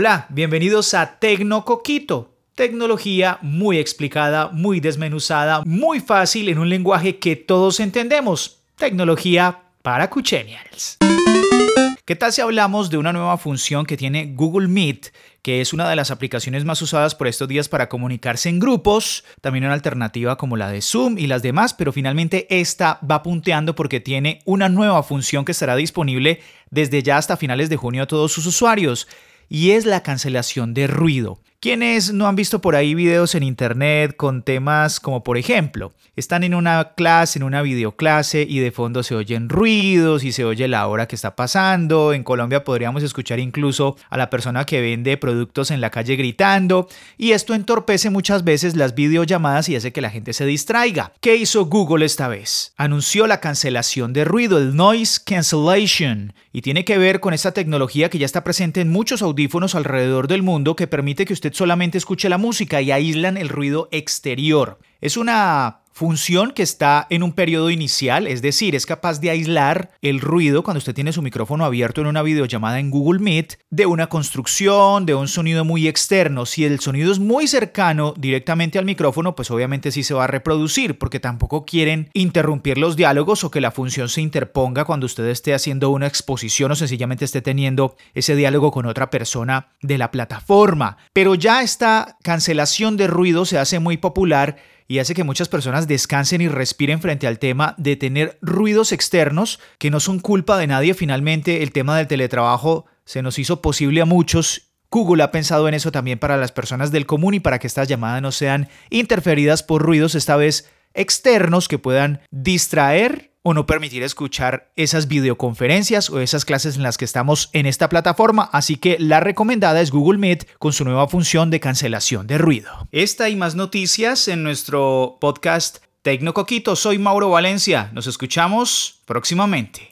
Hola, bienvenidos a Tecnocoquito. Tecnología muy explicada, muy desmenuzada, muy fácil en un lenguaje que todos entendemos. Tecnología para Cuchenials. ¿Qué tal si hablamos de una nueva función que tiene Google Meet, que es una de las aplicaciones más usadas por estos días para comunicarse en grupos, también una alternativa como la de Zoom y las demás, pero finalmente esta va punteando porque tiene una nueva función que estará disponible desde ya hasta finales de junio a todos sus usuarios, y es la cancelación de ruido. ¿Quiénes no han visto por ahí videos en internet con temas como por ejemplo, están en una clase, en una videoclase y de fondo se oyen ruidos y se oye la hora que está pasando? En Colombia podríamos escuchar incluso a la persona que vende productos en la calle gritando y esto entorpece muchas veces las videollamadas y hace que la gente se distraiga. ¿Qué hizo Google esta vez? Anunció la cancelación de ruido, el noise cancellation, y tiene que ver con esta tecnología que ya está presente en muchos audífonos alrededor del mundo que permite que usted solamente escuche la música y aíslan el ruido exterior. Es una función que está en un periodo inicial, es decir, es capaz de aislar el ruido cuando usted tiene su micrófono abierto en una videollamada en Google Meet de una construcción, de un sonido muy externo. Si el sonido es muy cercano directamente al micrófono, pues obviamente sí se va a reproducir, porque tampoco quieren interrumpir los diálogos o que la función se interponga cuando usted esté haciendo una exposición o sencillamente esté teniendo ese diálogo con otra persona de la plataforma. Pero ya esta cancelación de ruido se hace muy popular y hace que muchas personas descansen y respiren frente al tema de tener ruidos externos que no son culpa de nadie. Finalmente, el tema del teletrabajo se nos hizo posible a muchos Google ha pensado en eso también para las personas del común y para que estas llamadas no sean interferidas por ruidos, esta vez externos, que puedan distraer o no permitir escuchar esas videoconferencias o esas clases en las que estamos en esta plataforma, así que la recomendada es Google Meet con su nueva función de cancelación de ruido. Esta y más noticias en nuestro podcast Tecnocoquito. Soy Mauro Valencia. Nos escuchamos próximamente.